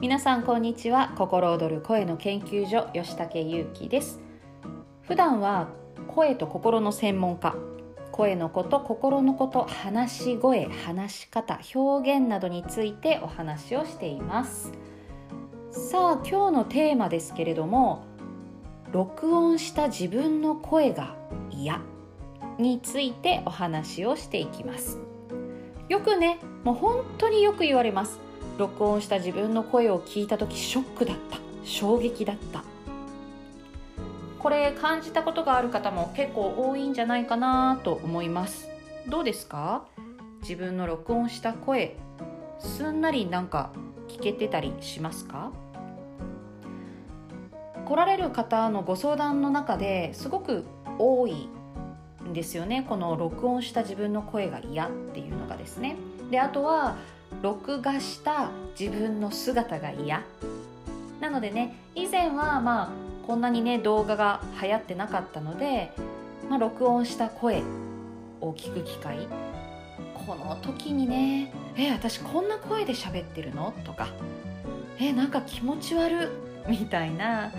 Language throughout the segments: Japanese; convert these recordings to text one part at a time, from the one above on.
皆さんこんにちは。心躍る声の研究所吉武優希です。普段は声と心の専門家。声のこと心のこと話し声話し方表現などについてお話をしています。さあ今日のテーマですけれども録音した自分の声が嫌についてお話をしていきます。よくねもう本当によく言われます。録音した自分の声を聞いた時ショックだった。衝撃だった。これ感じたことがある方も結構多いんじゃないかなと思います。どうですか？自分の録音した声すんなりなんか聞けてたりしますか？来られる方のご相談の中ですごく多いんですよね。この録音した自分の声が嫌っていうのがですね。であとは録画した自分の姿が嫌なのでね以前はまあこんなにね動画が流行ってなかったので、まあ、録音した声を聞く機会この時にね「え私こんな声で喋ってるの?」とか「えなんか気持ち悪」みたいな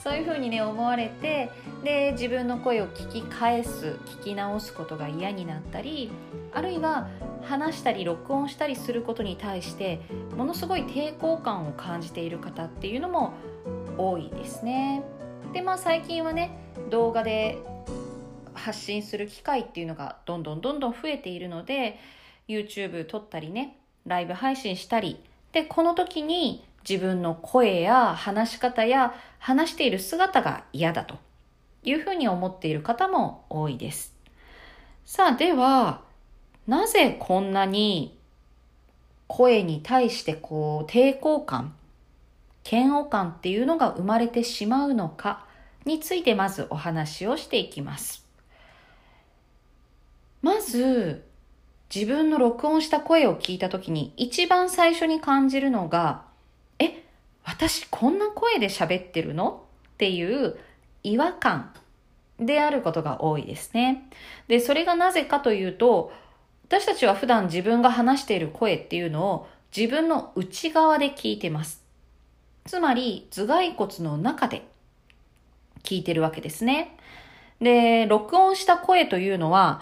そういう風にね思われてで自分の声を聞き返す聞き直すことが嫌になったりあるいは話したり録音したりすることに対してものすごい抵抗感を感じている方っていうのも多いですね。でまあ最近はね動画で発信する機会っていうのがどんどんどんどん増えているので YouTube 撮ったりねライブ配信したりでこの時に自分の声や話し方や話している姿が嫌だというふうに思っている方も多いです。さあではなぜこんなに声に対してこう抵抗感嫌悪感っていうのが生まれてしまうのかについてまずお話をしていきます。まず自分の録音した声を聞いた時に一番最初に感じるのがえ私こんな声で喋ってるの？っていう違和感であることが多いですね。で、それがなぜかというと、私たちは普段自分が話している声っていうのを自分の内側で聞いてます。つまり頭蓋骨の中で聞いてるわけですね。で、録音した声というのは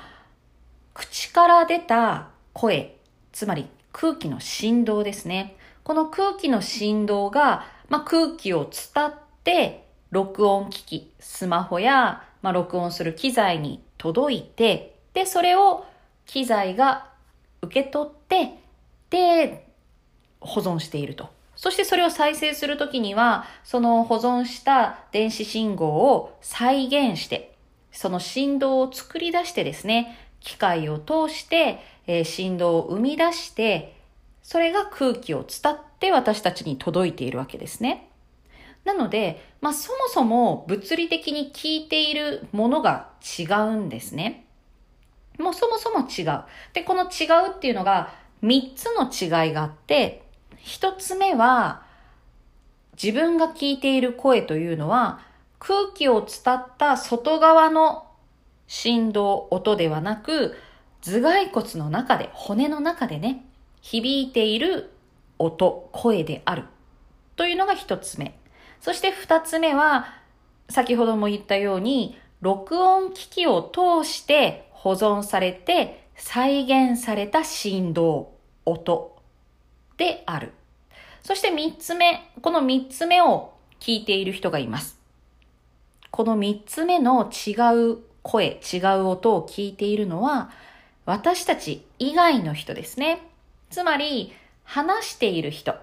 口から出た声、つまり空気の振動ですね。この空気の振動が、まあ、空気を伝って録音機器、スマホや、まあ、録音する機材に届いて、で、それを機材が受け取って、で、保存していると。そしてそれを再生するときには、その保存した電子信号を再現して、その振動を作り出してですね、機械を通して、えー、振動を生み出して、それが空気を伝って私たちに届いているわけですね。なので、まあそもそも物理的に聞いているものが違うんですね。もうそもそも違う。で、この違うっていうのが3つの違いがあって、一つ目は、自分が聞いている声というのは、空気を伝った外側の振動、音ではなく、頭蓋骨の中で、骨の中でね、響いている音、声である。というのが一つ目。そして二つ目は、先ほども言ったように、録音機器を通して保存されて再現された振動、音である。そして三つ目、この三つ目を聞いている人がいます。この三つ目の違う声、違う音を聞いているのは、私たち以外の人ですね。つまり、話している人。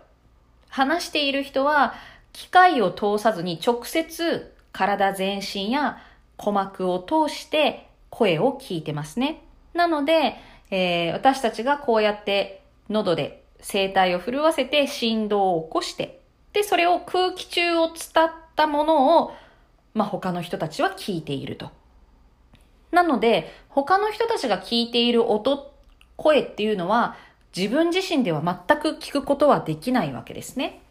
話している人は、機械を通さずに直接体全身や鼓膜を通して声を聞いてますね。なので、えー、私たちがこうやって喉で声帯を震わせて振動を起こして、で、それを空気中を伝ったものを、まあ、他の人たちは聞いていると。なので、他の人たちが聞いている音、声っていうのは、自分自身では全く聞くことはできないわけですね。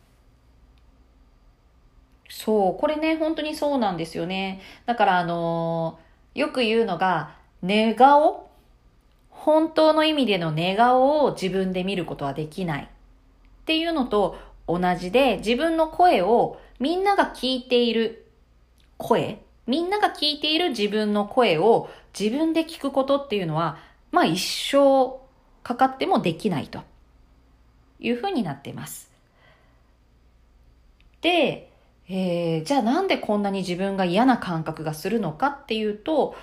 そう、これね、本当にそうなんですよね。だから、あのー、よく言うのが、寝顔？本当の意味での寝顔を自分で見ることはできない。っていうのと同じで自分の声をみんなが聞いている声、みんなが聞いている自分の声を自分で聞くことっていうのは、まあ一生かかってもできないと。いうふうになっています。で、えー、じゃあなんでこんなに自分が嫌な感覚がするのかっていうと、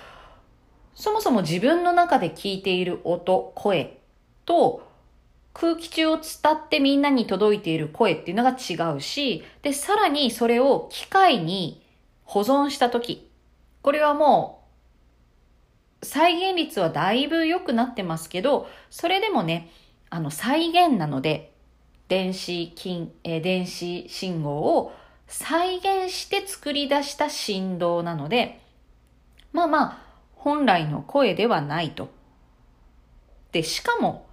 そもそも自分の中で聞いている音、声と空気中を伝ってみんなに届いている声っていうのが違うし、で、さらにそれを機械に保存したとき、これはもう再現率はだいぶ良くなってますけど、それでもね、あの再現なので、電子金、えー、電子信号を再現して作り出した振動なので、まあまあ、本来の声ではないと。で、しかも、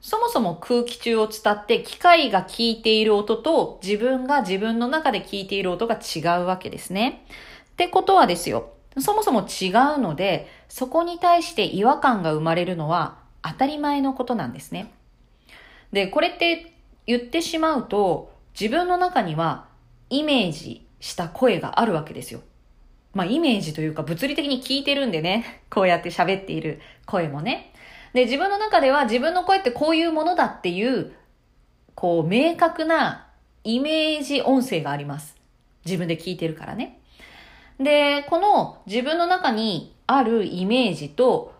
そもそも空気中を伝って機械が聞いている音と自分が自分の中で聞いている音が違うわけですね。ってことはですよ。そもそも違うので、そこに対して違和感が生まれるのは当たり前のことなんですね。で、これって言ってしまうと、自分の中にはイメージした声があるわけですよ。まあイメージというか物理的に聞いてるんでね、こうやって喋っている声もね。で、自分の中では自分の声ってこういうものだっていう、こう明確なイメージ音声があります。自分で聞いてるからね。で、この自分の中にあるイメージと、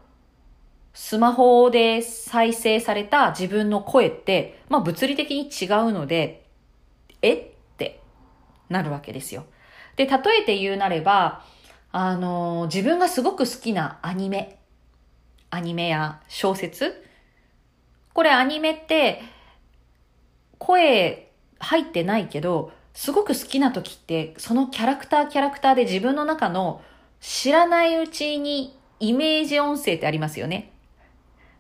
スマホで再生された自分の声って、まあ物理的に違うので、えってなるわけですよ。で、例えて言うなれば、あの、自分がすごく好きなアニメ、アニメや小説これアニメって、声入ってないけど、すごく好きな時って、そのキャラクターキャラクターで自分の中の知らないうちにイメージ音声ってありますよね。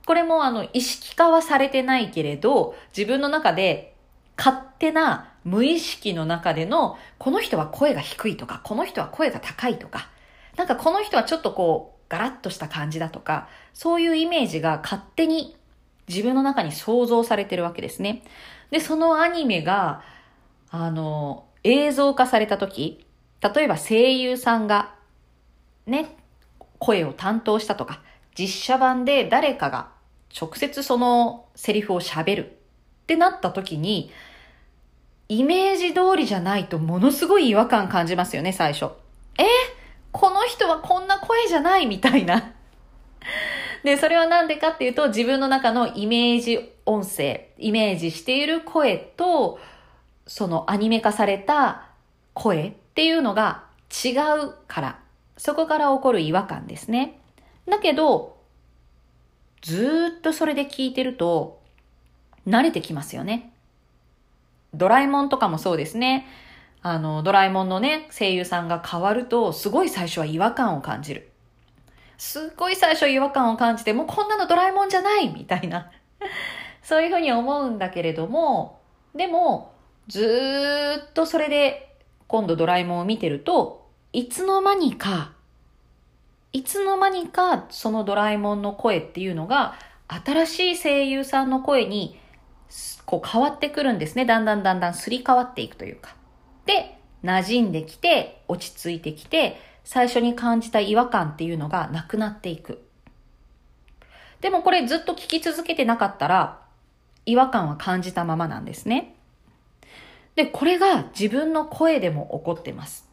これもあの意識化はされてないけれど、自分の中で勝手な無意識の中での、この人は声が低いとか、この人は声が高いとか、なんかこの人はちょっとこう、ガラッとした感じだとか、そういうイメージが勝手に自分の中に想像されてるわけですね。で、そのアニメが、あの、映像化された時、例えば声優さんが、ね、声を担当したとか、実写版で誰かが直接そのセリフを喋るってなった時に、イメージ通りじゃないとものすごい違和感感じますよね、最初。え？この人はこんな声じゃないみたいな。で、それはなんでかっていうと、自分の中のイメージ音声、イメージしている声と、そのアニメ化された声っていうのが違うから、そこから起こる違和感ですね。だけど、ずっとそれで聞いてると、慣れてきますよね。ドラえもんとかもそうですね。あの、ドラえもんのね、声優さんが変わると、すごい最初は違和感を感じる。すっごい最初違和感を感じて、もうこんなのドラえもんじゃないみたいな。そういうふうに思うんだけれども、でも、ずっとそれで、今度ドラえもんを見てると、いつの間にか、いつの間にかそのドラえもんの声っていうのが、新しい声優さんの声にこう変わってくるんですね。だんだんだんだんすり替わっていくというか。で、馴染んできて、落ち着いてきて、最初に感じた違和感っていうのがなくなっていく。でもこれずっと聞き続けてなかったら、違和感は感じたままなんですね。で、これが自分の声でも起こってます。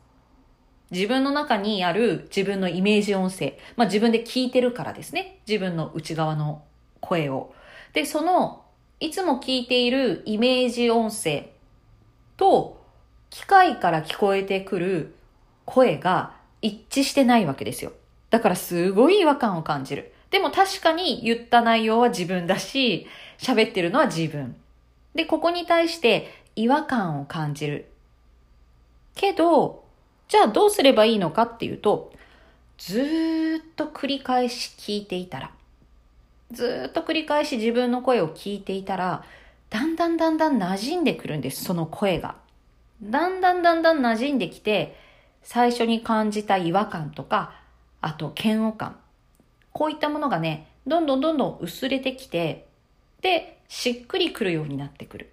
自分の中にある自分のイメージ音声、まあ自分で聞いてるからですね。自分の内側の声を。で、そのいつも聞いているイメージ音声と機械から聞こえてくる声が一致してないわけですよ。だからすごい違和感を感じる。でも確かに言った内容は自分だし、喋ってるのは自分。で、ここに対して違和感を感じる。けど、じゃあどうすればいいのかっていうと、ずーっと繰り返し聞いていたら、ずっと繰り返し自分の声を聞いていたら、だんだんだんだん馴染んでくるんです、その声が。だんだんだんだん馴染んできて、最初に感じた違和感とか、あと嫌悪感。こういったものがね、どんどんどんどん薄れてきて、で、しっくりくるようになってくる。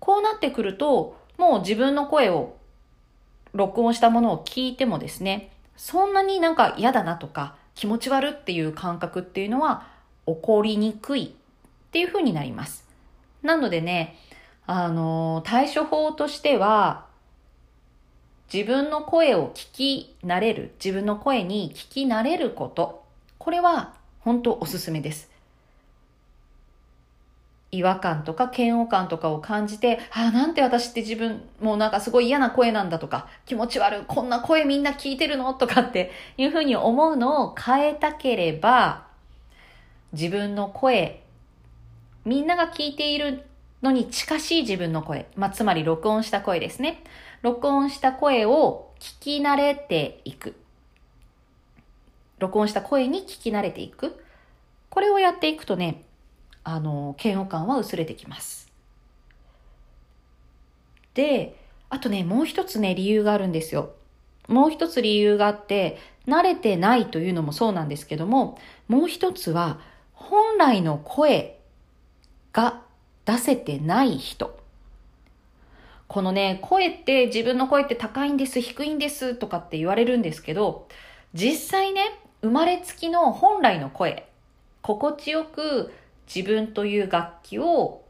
こうなってくると、もう自分の声を録音したものを聞いてもですね、そんなになんか嫌だなとか気持ち悪っていう感覚っていうのは起こりにくいっていうふうになります。なのでね、あの、対処法としては、自分の声を聞き慣れる、自分の声に聞き慣れること、これは本当おすすめです。違和感とか嫌悪感とかを感じて、ああ、なんて私って自分、もうなんかすごい嫌な声なんだとか、気持ち悪い、こんな声みんな聞いてるのとかっていうふうに思うのを変えたければ、自分の声、みんなが聞いているのに近しい自分の声、まあ、つまり録音した声ですね。録音した声を聞き慣れていく。録音した声に聞き慣れていく。これをやっていくとね、あの、嫌悪感は薄れてきます。で、あとね、もう一つね、理由があるんですよ。もう一つ理由があって、慣れてないというのもそうなんですけども、もう一つは、本来の声が出せてない人。このね、声って自分の声って高いんです、低いんですとかって言われるんですけど、実際ね、生まれつきの本来の声、心地よく自分という楽器を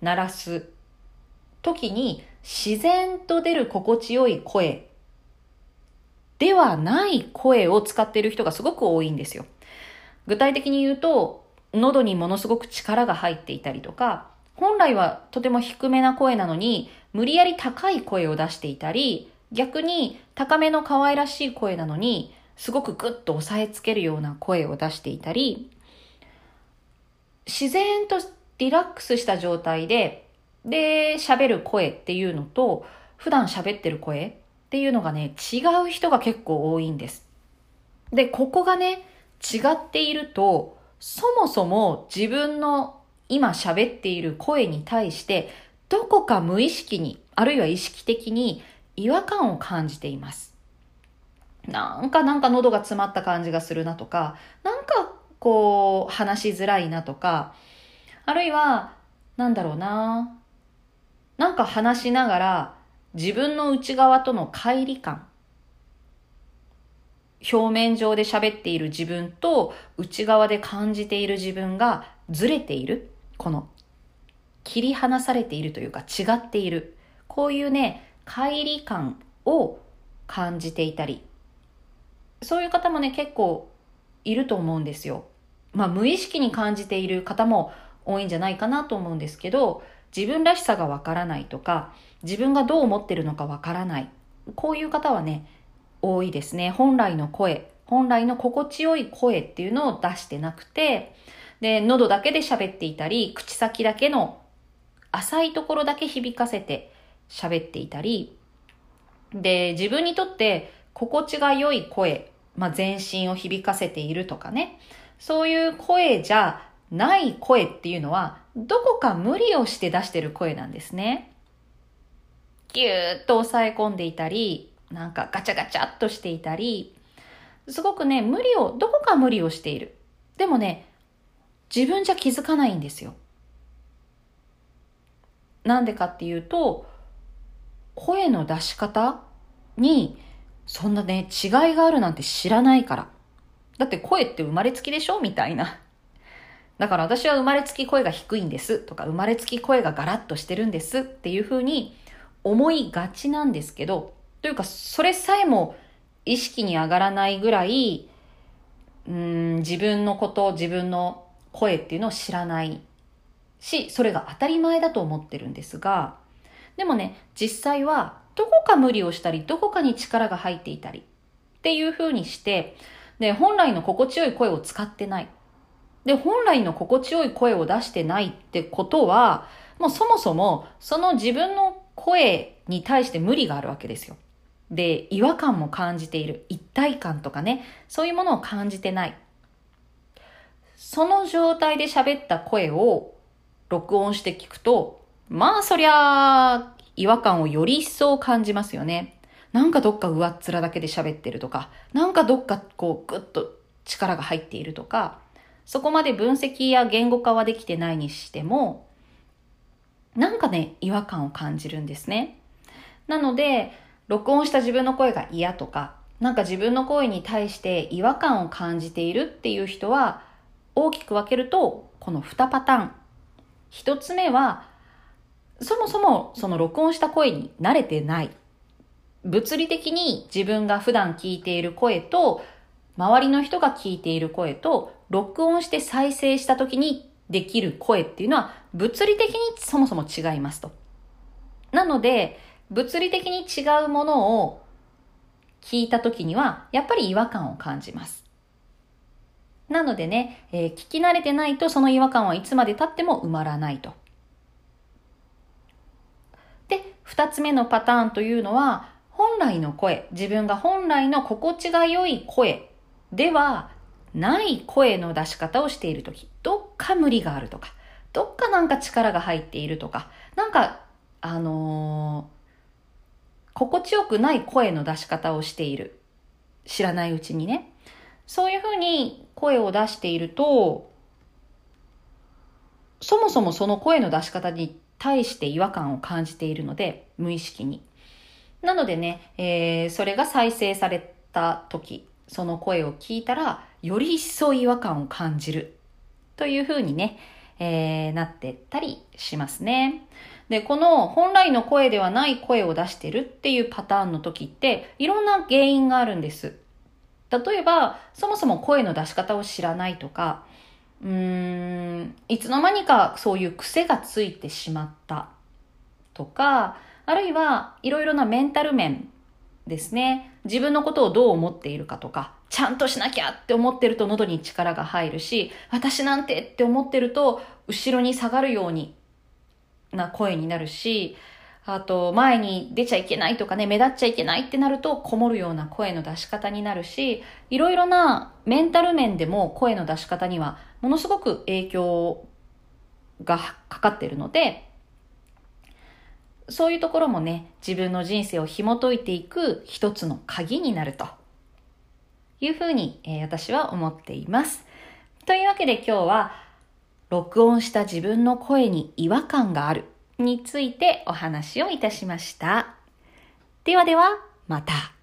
鳴らす時に自然と出る心地よい声ではない声を使っている人がすごく多いんですよ。具体的に言うと、喉にものすごく力が入っていたりとか、本来はとても低めな声なのに、無理やり高い声を出していたり、逆に高めの可愛らしい声なのに、すごくグッと押さえつけるような声を出していたり、自然とリラックスした状態で、で、喋る声っていうのと、普段喋ってる声っていうのがね、違う人が結構多いんです。で、ここがね、違っていると、そもそも自分の今喋っている声に対して、どこか無意識に、あるいは意識的に違和感を感じています。なんかなんか喉が詰まった感じがするなとか、なんかこう、話しづらいなとか、あるいは、なんだろうな、なんか話しながら、自分の内側との乖離感、表面上で喋っている自分と内側で感じている自分がずれている。この切り離されているというか違っている。こういうね、乖離感を感じていたり、そういう方もね、結構いると思うんですよ。まあ無意識に感じている方も多いんじゃないかなと思うんですけど、自分らしさがわからないとか、自分がどう思ってるのかわからない。こういう方はね、多いですね。本来の声、本来の心地よい声っていうのを出してなくて、で、喉だけで喋っていたり、口先だけの浅いところだけ響かせて喋っていたり、で、自分にとって心地が良い声、まあ、全身を響かせているとかね、そういう声じゃない声っていうのは、どこか無理をして出してる声なんですね。ぎゅーっと抑え込んでいたり、なんかガチャガチャっとしていたり、すごくね、無理を、どこか無理をしている。でもね、自分じゃ気づかないんですよ。なんでかっていうと、声の出し方に、そんなね、違いがあるなんて知らないから。だって声って生まれつきでしょ？みたいな。だから私は生まれつき声が低いんです。とか、生まれつき声がガラッとしてるんですっていうふうに思いがちなんですけど、というかそれさえも意識に上がらないぐらい、うん、自分のこと、自分の声っていうのを知らない。し、それが当たり前だと思ってるんですが、でもね、実際はどこか無理をしたり、どこかに力が入っていたりっていう風にして、で、本来の心地よい声を使ってない。で、本来の心地よい声を出してないってことは、もうそもそもその自分の声に対して無理があるわけですよ。で、違和感も感じている。一体感とかね、そういうものを感じてない。その状態で喋った声を録音して聞くと、まあそりゃ、違和感をより一層感じますよね。なんかどっか上っ面だけで喋ってるとか、なんかどっかこうぐっと力が入っているとか、そこまで分析や言語化はできてないにしても、なんかね、違和感を感じるんですね。なので、録音した自分の声が嫌とか、なんか自分の声に対して違和感を感じているっていう人は、大きく分けると、この2パターン。1つ目は、そもそもその録音した声に慣れてない。物理的に自分が普段聞いている声と、周りの人が聞いている声と、録音して再生した時にできる声っていうのは、物理的にそもそも違いますと。なので、物理的に違うものを聞いた時には、やっぱり違和感を感じます。なのでね、えー、聞き慣れてないとその違和感はいつまで経っても埋まらないと。で、二つ目のパターンというのは、本来の声、自分が本来の心地が良い声ではない声の出し方をしているとき、どっか無理があるとか、どっかなんか力が入っているとか、なんか、あのー、心地よくない声の出し方をしている。知らないうちにね。そういうふうに声を出していると、そもそもその声の出し方に対して違和感を感じているので、無意識に。なのでね、えー、それが再生された時、その声を聞いたら、より一層違和感を感じる。というふうにね、えー、なってったりしますね。で、この本来の声ではない声を出してるっていうパターンの時って、いろんな原因があるんです。例えば、そもそも声の出し方を知らないとか、うーん、いつの間にかそういう癖がついてしまったとか、あるいはいろいろなメンタル面ですね。自分のことをどう思っているかとか、ちゃんとしなきゃって思ってると喉に力が入るし、私なんてって思ってると後ろに下がるようにな声になるし、あと前に出ちゃいけないとかね、目立っちゃいけないってなるとこもるような声の出し方になるし、いろいろなメンタル面でも声の出し方にはものすごく影響がかかってるので、そういうところもね、自分の人生を紐解いていく一つの鍵になるというふうに、えー、私は思っています。というわけで今日は、録音した自分の声に違和感があるについてお話をいたしました。ではでは、また。